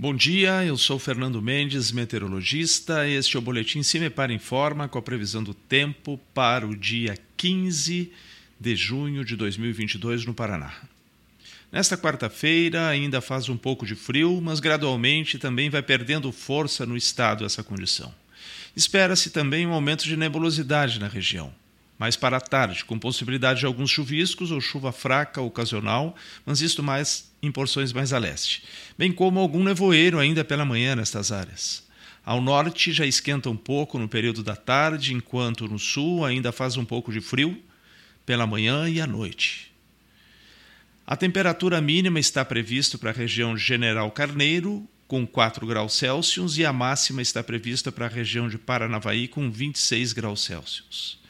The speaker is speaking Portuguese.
Bom dia, eu sou Fernando Mendes, meteorologista. Este é o Boletim Cimepar Informa com a previsão do tempo para o dia 15 de junho de 2022 no Paraná. Nesta quarta-feira ainda faz um pouco de frio, mas gradualmente também vai perdendo força no estado essa condição. Espera-se também um aumento de nebulosidade na região mais para a tarde, com possibilidade de alguns chuviscos ou chuva fraca ocasional, mas isto mais em porções mais a leste, bem como algum nevoeiro ainda pela manhã nestas áreas. Ao norte já esquenta um pouco no período da tarde, enquanto no sul ainda faz um pouco de frio pela manhã e à noite. A temperatura mínima está prevista para a região General Carneiro, com 4 graus Celsius, e a máxima está prevista para a região de Paranavaí, com 26 graus Celsius.